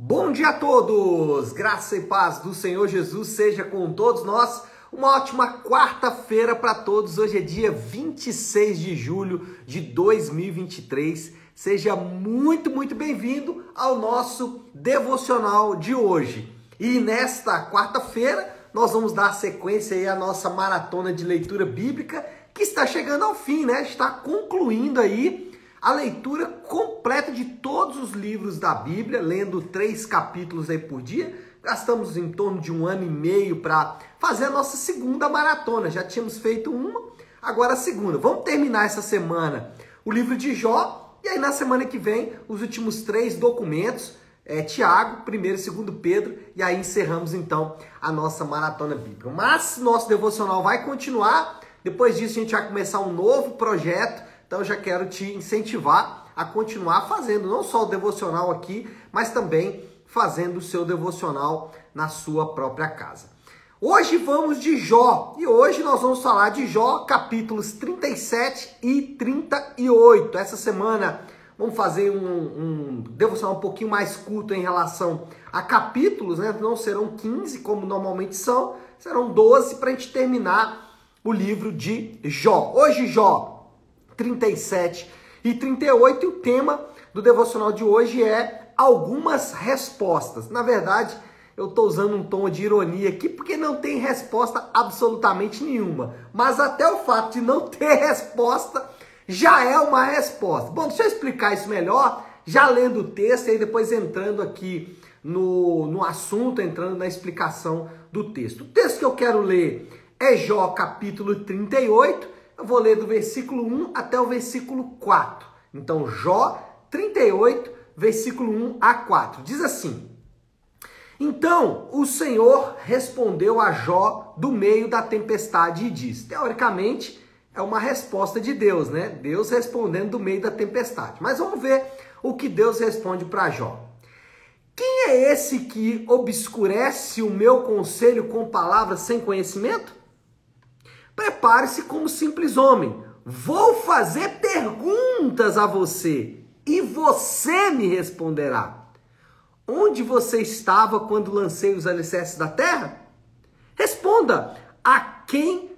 Bom dia a todos! Graça e paz do Senhor Jesus seja com todos nós. Uma ótima quarta-feira para todos. Hoje é dia 26 de julho de 2023. Seja muito, muito bem-vindo ao nosso devocional de hoje. E nesta quarta-feira nós vamos dar sequência aí à nossa maratona de leitura bíblica que está chegando ao fim, né? Está concluindo aí a leitura completa de todos os livros da Bíblia, lendo três capítulos aí por dia. Gastamos em torno de um ano e meio para fazer a nossa segunda maratona. Já tínhamos feito uma, agora a segunda. Vamos terminar essa semana o livro de Jó e aí na semana que vem os últimos três documentos. É, Tiago, primeiro e segundo Pedro, e aí encerramos então a nossa maratona bíblica. Mas nosso devocional vai continuar. Depois disso, a gente vai começar um novo projeto então eu já quero te incentivar a continuar fazendo não só o devocional aqui, mas também fazendo o seu devocional na sua própria casa. Hoje vamos de Jó e hoje nós vamos falar de Jó, capítulos 37 e 38. Essa semana vamos fazer um, um devocional um pouquinho mais curto em relação a capítulos, né? Não serão 15 como normalmente são, serão 12 para a gente terminar o livro de Jó. Hoje, Jó, 37 e 38. E o tema do devocional de hoje é algumas respostas. Na verdade, eu estou usando um tom de ironia aqui porque não tem resposta absolutamente nenhuma. Mas até o fato de não ter resposta já é uma resposta. Bom, deixa eu explicar isso melhor, já lendo o texto e aí depois entrando aqui no, no assunto, entrando na explicação do texto. O texto que eu quero ler é Jó capítulo 38 eu vou ler do versículo 1 até o versículo 4. Então, Jó 38, versículo 1 a 4. Diz assim: Então o Senhor respondeu a Jó do meio da tempestade e diz: Teoricamente, é uma resposta de Deus, né? Deus respondendo do meio da tempestade. Mas vamos ver o que Deus responde para Jó. Quem é esse que obscurece o meu conselho com palavras sem conhecimento? Prepare-se como simples homem. Vou fazer perguntas a você e você me responderá. Onde você estava quando lancei os alicerces da terra? Responda a quem.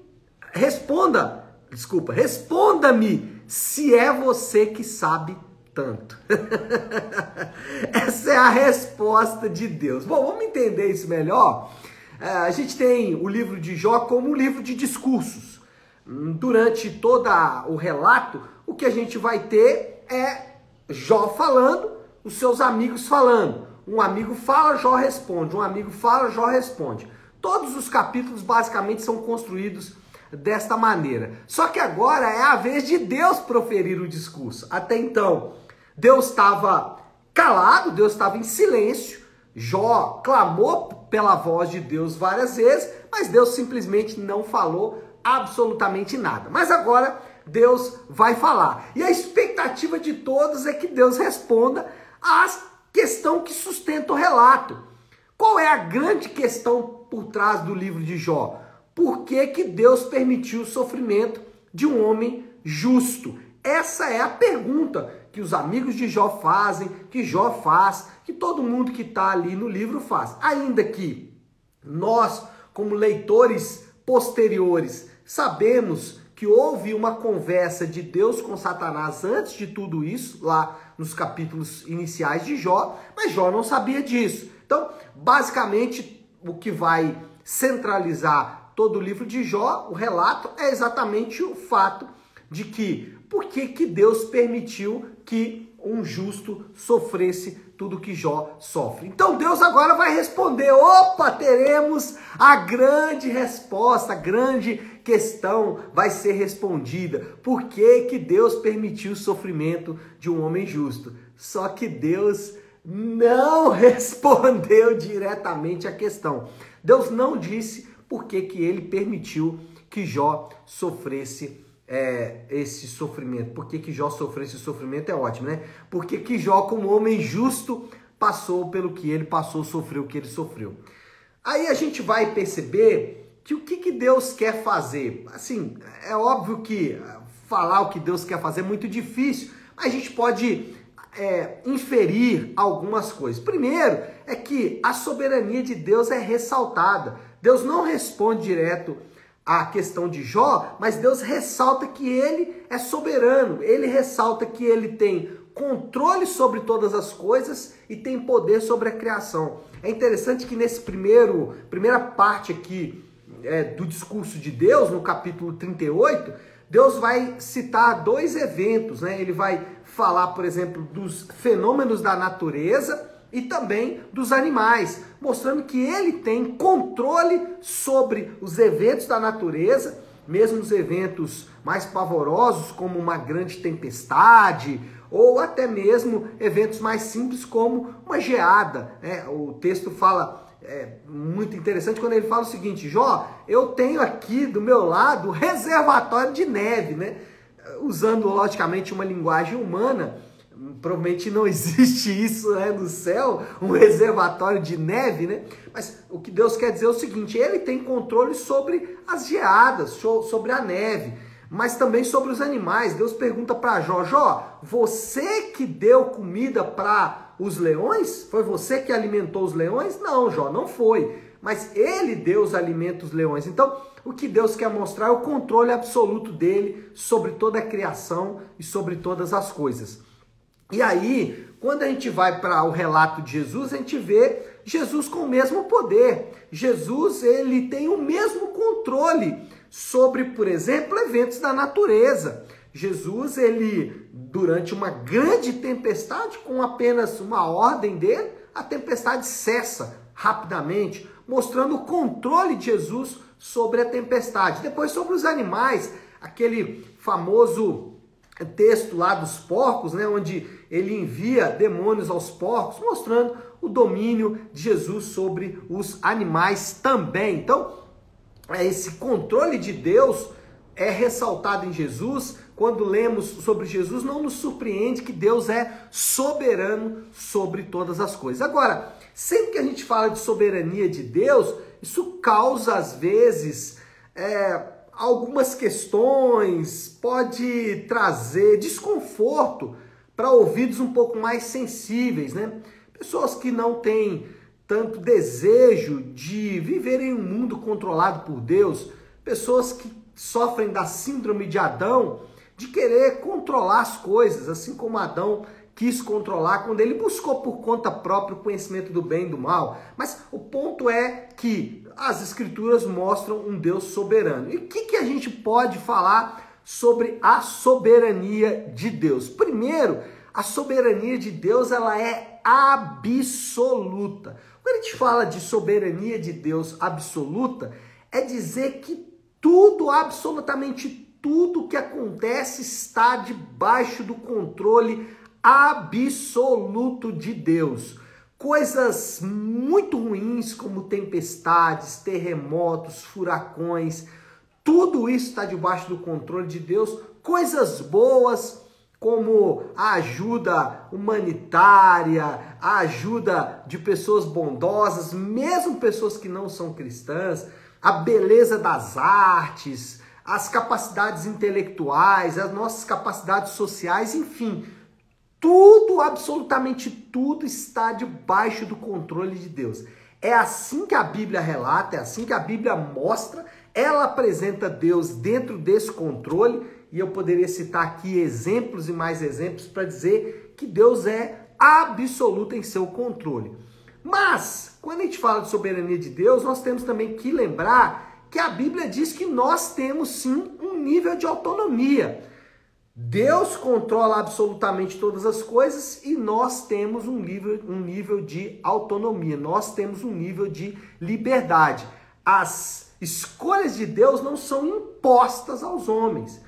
Responda, desculpa, responda-me se é você que sabe tanto. Essa é a resposta de Deus. Bom, vamos entender isso melhor? É, a gente tem o livro de Jó como um livro de discursos. Durante todo o relato, o que a gente vai ter é Jó falando, os seus amigos falando. Um amigo fala, Jó responde. Um amigo fala, Jó responde. Todos os capítulos basicamente são construídos desta maneira. Só que agora é a vez de Deus proferir o discurso. Até então, Deus estava calado, Deus estava em silêncio. Jó clamou pela voz de Deus várias vezes, mas Deus simplesmente não falou absolutamente nada. Mas agora Deus vai falar. E a expectativa de todos é que Deus responda à questão que sustenta o relato. Qual é a grande questão por trás do livro de Jó? Por que, que Deus permitiu o sofrimento de um homem justo? Essa é a pergunta que os amigos de Jó fazem, que Jó faz, que todo mundo que está ali no livro faz. Ainda que nós, como leitores posteriores, sabemos que houve uma conversa de Deus com Satanás antes de tudo isso, lá nos capítulos iniciais de Jó, mas Jó não sabia disso. Então, basicamente, o que vai centralizar todo o livro de Jó, o relato, é exatamente o fato de que por que, que Deus permitiu que um justo sofresse tudo que Jó sofre. Então Deus agora vai responder: opa, teremos a grande resposta, a grande questão vai ser respondida. Por que, que Deus permitiu o sofrimento de um homem justo? Só que Deus não respondeu diretamente a questão. Deus não disse por que, que ele permitiu que Jó sofresse é, esse sofrimento. Por que, que Jó sofreu esse sofrimento é ótimo, né? Porque que Jó, como homem justo, passou pelo que ele passou, sofreu o que ele sofreu. Aí a gente vai perceber que o que, que Deus quer fazer? Assim, é óbvio que falar o que Deus quer fazer é muito difícil, mas a gente pode é, inferir algumas coisas. Primeiro é que a soberania de Deus é ressaltada. Deus não responde direto à questão de Jó, mas Deus ressalta que ele é soberano. Ele ressalta que ele tem controle sobre todas as coisas e tem poder sobre a criação. É interessante que nesse primeiro primeira parte aqui é, do discurso de Deus, no capítulo 38, Deus vai citar dois eventos, né? Ele vai falar, por exemplo, dos fenômenos da natureza e também dos animais, mostrando que ele tem controle sobre os eventos da natureza, mesmo os eventos mais pavorosos, como uma grande tempestade, ou até mesmo eventos mais simples, como uma geada. Né? O texto fala é, muito interessante quando ele fala o seguinte: Jó, eu tenho aqui do meu lado reservatório de neve, né? Usando logicamente uma linguagem humana, provavelmente não existe isso né, no céu, um reservatório de neve, né? Mas o que Deus quer dizer é o seguinte: Ele tem controle sobre as geadas, sobre a neve, mas também sobre os animais. Deus pergunta para Jó: Jó, você que deu comida para os leões? Foi você que alimentou os leões? Não, Jó, não foi. Mas ele deu os alimentos aos leões. Então, o que Deus quer mostrar é o controle absoluto dele sobre toda a criação e sobre todas as coisas. E aí, quando a gente vai para o relato de Jesus, a gente vê Jesus com o mesmo poder. Jesus, ele tem o mesmo controle sobre, por exemplo, eventos da natureza. Jesus, ele, durante uma grande tempestade, com apenas uma ordem dele, a tempestade cessa rapidamente, mostrando o controle de Jesus sobre a tempestade. Depois, sobre os animais, aquele famoso texto lá dos porcos, né, onde ele envia demônios aos porcos, mostrando o domínio de Jesus sobre os animais também. Então, é esse controle de Deus é ressaltado em Jesus, quando lemos sobre Jesus, não nos surpreende que Deus é soberano sobre todas as coisas. Agora, sempre que a gente fala de soberania de Deus, isso causa às vezes é, algumas questões, pode trazer desconforto para ouvidos um pouco mais sensíveis, né? Pessoas que não têm tanto desejo de viver em um mundo controlado por Deus, pessoas que sofrem da síndrome de Adão de querer controlar as coisas, assim como Adão quis controlar quando ele buscou por conta própria o conhecimento do bem e do mal. Mas o ponto é que as escrituras mostram um Deus soberano. E o que, que a gente pode falar sobre a soberania de Deus? Primeiro, a soberania de Deus ela é absoluta. Quando a gente fala de soberania de Deus absoluta, é dizer que tudo, absolutamente tudo que acontece está debaixo do controle absoluto de Deus. Coisas muito ruins, como tempestades, terremotos, furacões, tudo isso está debaixo do controle de Deus. Coisas boas, como a ajuda humanitária, a ajuda de pessoas bondosas, mesmo pessoas que não são cristãs, a beleza das artes, as capacidades intelectuais, as nossas capacidades sociais, enfim, tudo, absolutamente tudo está debaixo do controle de Deus. É assim que a Bíblia relata, é assim que a Bíblia mostra, ela apresenta Deus dentro desse controle, e eu poderia citar aqui exemplos e mais exemplos para dizer que Deus é absoluto em seu controle. Mas, quando a gente fala de soberania de Deus, nós temos também que lembrar que a Bíblia diz que nós temos sim um nível de autonomia. Deus controla absolutamente todas as coisas e nós temos um nível, um nível de autonomia, nós temos um nível de liberdade. As escolhas de Deus não são impostas aos homens.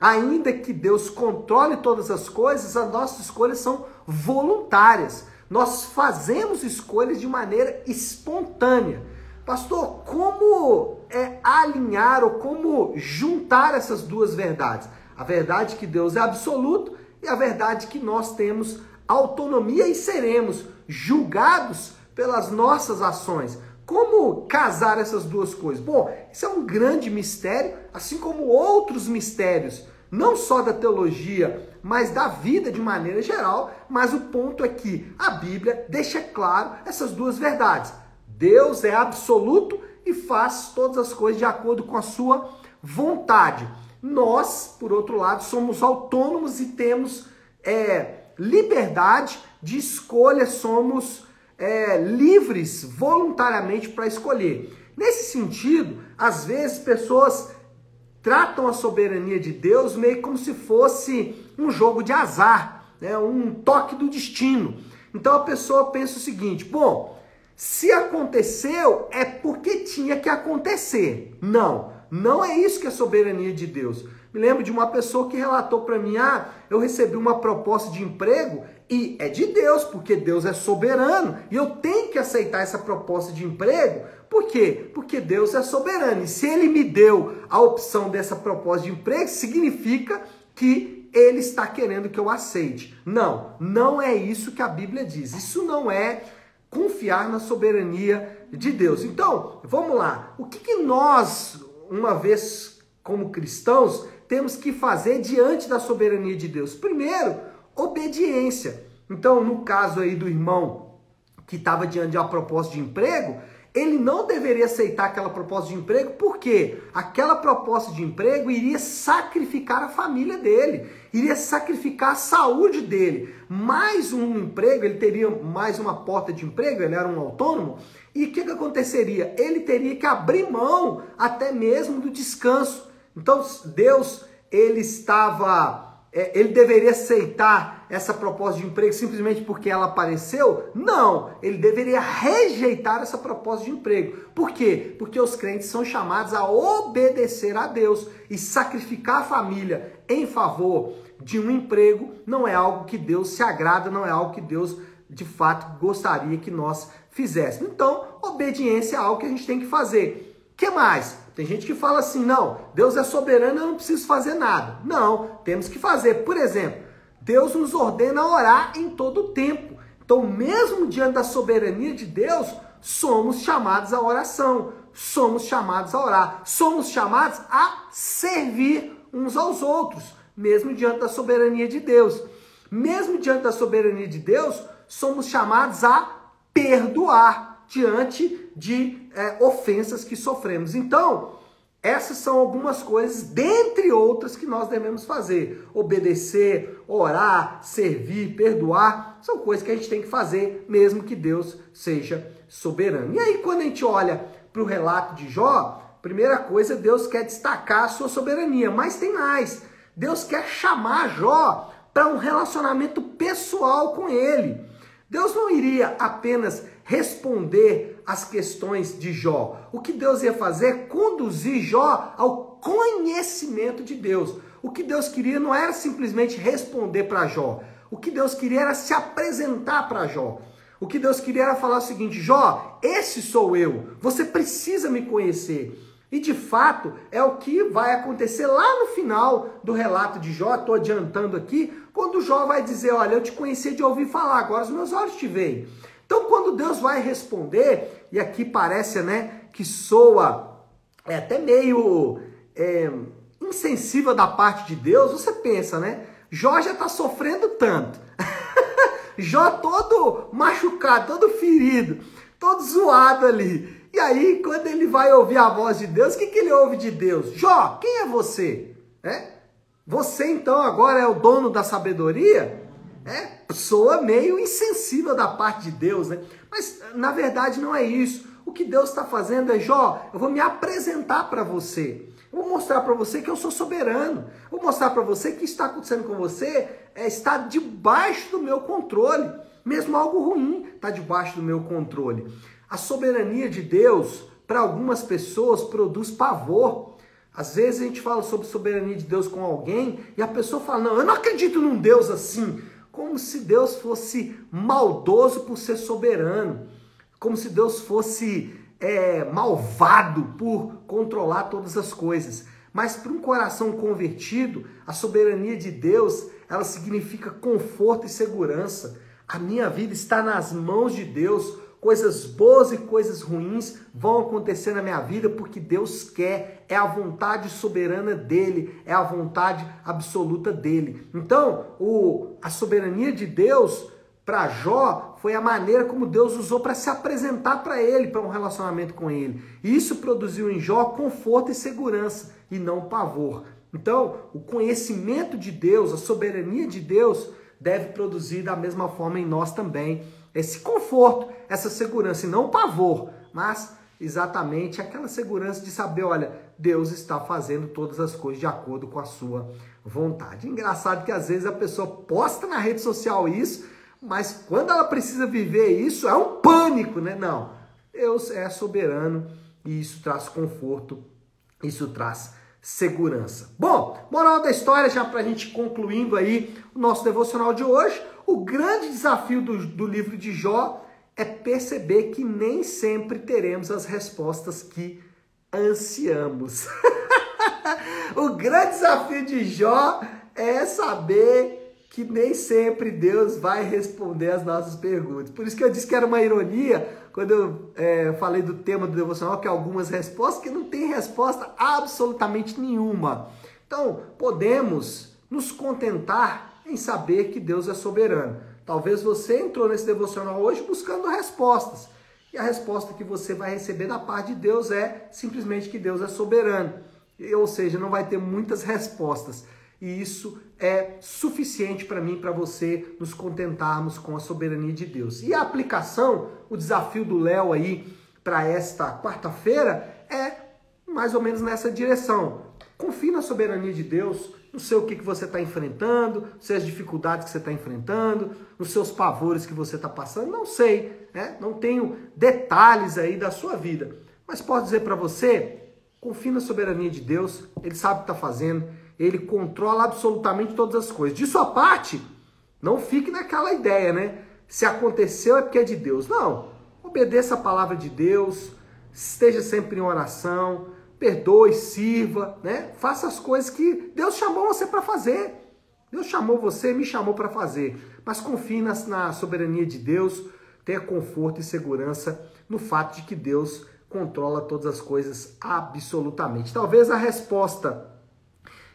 Ainda que Deus controle todas as coisas, as nossas escolhas são voluntárias. Nós fazemos escolhas de maneira espontânea. Pastor, como é alinhar ou como juntar essas duas verdades? A verdade que Deus é absoluto e a verdade que nós temos autonomia e seremos julgados pelas nossas ações. Como casar essas duas coisas? Bom, isso é um grande mistério, assim como outros mistérios, não só da teologia mas da vida de maneira geral. Mas o ponto é que a Bíblia deixa claro essas duas verdades. Deus é absoluto e faz todas as coisas de acordo com a sua vontade. Nós, por outro lado, somos autônomos e temos é, liberdade de escolha, somos é, livres voluntariamente para escolher. Nesse sentido, às vezes pessoas tratam a soberania de Deus meio como se fosse um jogo de azar, né? um toque do destino. Então a pessoa pensa o seguinte: bom, se aconteceu é porque tinha que acontecer. Não, não é isso que é soberania de Deus. Me lembro de uma pessoa que relatou para mim: ah, eu recebi uma proposta de emprego e é de Deus, porque Deus é soberano e eu tenho que aceitar essa proposta de emprego por quê? Porque Deus é soberano. E se ele me deu a opção dessa proposta de emprego, significa que ele está querendo que eu aceite. Não, não é isso que a Bíblia diz. Isso não é confiar na soberania de Deus. Então, vamos lá. O que, que nós, uma vez como cristãos, temos que fazer diante da soberania de Deus? Primeiro, obediência. Então, no caso aí do irmão que estava diante de uma proposta de emprego, ele não deveria aceitar aquela proposta de emprego, porque aquela proposta de emprego iria sacrificar a família dele, iria sacrificar a saúde dele. Mais um emprego, ele teria mais uma porta de emprego, ele era um autônomo, e o que, que aconteceria? Ele teria que abrir mão até mesmo do descanso. Então, Deus, ele estava é, ele deveria aceitar essa proposta de emprego simplesmente porque ela apareceu? Não, ele deveria rejeitar essa proposta de emprego. Por quê? Porque os crentes são chamados a obedecer a Deus e sacrificar a família em favor de um emprego não é algo que Deus se agrada, não é algo que Deus de fato gostaria que nós fizéssemos. Então, obediência é algo que a gente tem que fazer. Que mais? Tem gente que fala assim: não, Deus é soberano, eu não preciso fazer nada. Não, temos que fazer. Por exemplo, Deus nos ordena orar em todo o tempo. Então, mesmo diante da soberania de Deus, somos chamados à oração, somos chamados a orar, somos chamados a servir uns aos outros, mesmo diante da soberania de Deus. Mesmo diante da soberania de Deus, somos chamados a perdoar diante de é, ofensas que sofremos. Então, essas são algumas coisas, dentre outras, que nós devemos fazer: obedecer, orar, servir, perdoar. São coisas que a gente tem que fazer, mesmo que Deus seja soberano. E aí, quando a gente olha para o relato de Jó, primeira coisa, Deus quer destacar a sua soberania, mas tem mais. Deus quer chamar Jó para um relacionamento pessoal com ele. Deus não iria apenas responder às questões de Jó. O que Deus ia fazer é conduzir Jó ao conhecimento de Deus. O que Deus queria não era simplesmente responder para Jó. O que Deus queria era se apresentar para Jó. O que Deus queria era falar o seguinte: Jó, esse sou eu. Você precisa me conhecer. E de fato é o que vai acontecer lá no final do relato de Jó. Estou adiantando aqui, quando Jó vai dizer: Olha, eu te conheci de ouvir falar, agora os meus olhos te veem. Então, quando Deus vai responder, e aqui parece, né, que soa é, até meio é, insensível da parte de Deus, você pensa, né? Jó já está sofrendo tanto. Jó todo machucado, todo ferido, todo zoado ali. E aí, quando ele vai ouvir a voz de Deus, o que, que ele ouve de Deus? Jó, quem é você? É? Você então agora é o dono da sabedoria? É, soa meio insensível da parte de Deus, né? Mas na verdade não é isso. O que Deus está fazendo é, Jó, eu vou me apresentar para você. Eu vou mostrar para você que eu sou soberano. Eu vou mostrar para você que está acontecendo com você é, está debaixo do meu controle. Mesmo algo ruim está debaixo do meu controle. A soberania de Deus, para algumas pessoas, produz pavor. Às vezes a gente fala sobre soberania de Deus com alguém e a pessoa fala: Não, eu não acredito num Deus assim como se Deus fosse maldoso por ser soberano, como se Deus fosse é, malvado por controlar todas as coisas. Mas para um coração convertido, a soberania de Deus, ela significa conforto e segurança. A minha vida está nas mãos de Deus, coisas boas e coisas ruins vão acontecer na minha vida porque Deus quer, é a vontade soberana dele, é a vontade absoluta dele. Então, o, a soberania de Deus para Jó foi a maneira como Deus usou para se apresentar para ele, para um relacionamento com ele. Isso produziu em Jó conforto e segurança e não pavor. Então, o conhecimento de Deus, a soberania de Deus, deve produzir da mesma forma em nós também esse conforto, essa segurança, e não pavor, mas exatamente aquela segurança de saber, olha, Deus está fazendo todas as coisas de acordo com a sua vontade. Engraçado que às vezes a pessoa posta na rede social isso, mas quando ela precisa viver isso, é um pânico, né? Não. Deus é soberano e isso traz conforto, isso traz segurança. Bom, moral da história, já para a gente concluindo aí o nosso devocional de hoje, o grande desafio do, do livro de Jó é perceber que nem sempre teremos as respostas que ansiamos. o grande desafio de Jó é saber que nem sempre Deus vai responder as nossas perguntas. Por isso que eu disse que era uma ironia quando eu é, falei do tema do devocional, que algumas respostas que não tem resposta absolutamente nenhuma. Então, podemos nos contentar em saber que Deus é soberano. Talvez você entrou nesse devocional hoje buscando respostas. E a resposta que você vai receber da parte de Deus é simplesmente que Deus é soberano. Ou seja, não vai ter muitas respostas. E isso é suficiente para mim, para você, nos contentarmos com a soberania de Deus. E a aplicação, o desafio do Léo aí para esta quarta-feira é mais ou menos nessa direção. Confie na soberania de Deus, não sei o que, que você está enfrentando, sei as dificuldades que você está enfrentando, nos seus pavores que você está passando, não sei, né? não tenho detalhes aí da sua vida. Mas posso dizer para você, confie na soberania de Deus, Ele sabe o que está fazendo, Ele controla absolutamente todas as coisas. De sua parte, não fique naquela ideia, né? Se aconteceu é porque é de Deus. Não, obedeça a palavra de Deus, esteja sempre em oração, perdoe, sirva, né? Faça as coisas que Deus chamou você para fazer. Deus chamou você, me chamou para fazer. Mas confie na, na soberania de Deus, tenha conforto e segurança no fato de que Deus controla todas as coisas absolutamente. Talvez a resposta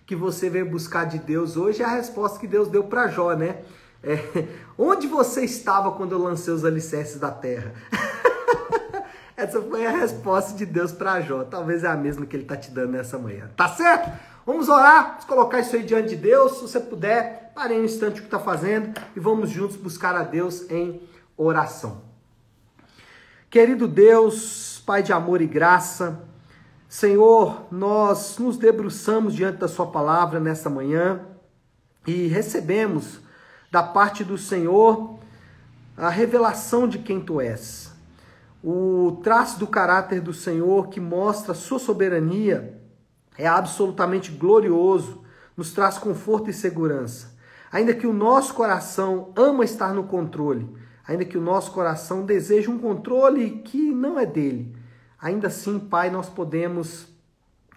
que você veio buscar de Deus hoje é a resposta que Deus deu para Jó, né? É, onde você estava quando eu lancei os alicerces da terra? Essa foi a resposta de Deus para Jó. Talvez é a mesma que ele está te dando nessa manhã. Tá certo? Vamos orar, vamos colocar isso aí diante de Deus. Se você puder, pare um instante o que está fazendo e vamos juntos buscar a Deus em oração. Querido Deus, Pai de amor e graça, Senhor, nós nos debruçamos diante da Sua palavra nesta manhã e recebemos da parte do Senhor a revelação de quem Tu és o traço do caráter do Senhor que mostra sua soberania é absolutamente glorioso, nos traz conforto e segurança. Ainda que o nosso coração ama estar no controle, ainda que o nosso coração deseja um controle que não é dele, ainda assim, Pai, nós podemos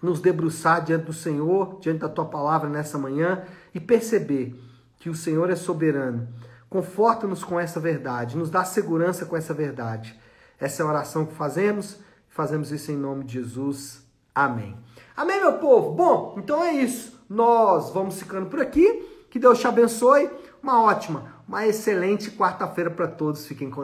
nos debruçar diante do Senhor, diante da tua palavra nessa manhã e perceber que o Senhor é soberano. Conforta-nos com essa verdade, nos dá segurança com essa verdade. Essa é a oração que fazemos. Fazemos isso em nome de Jesus. Amém. Amém, meu povo? Bom, então é isso. Nós vamos ficando por aqui. Que Deus te abençoe. Uma ótima, uma excelente quarta-feira para todos. Fiquem com Deus.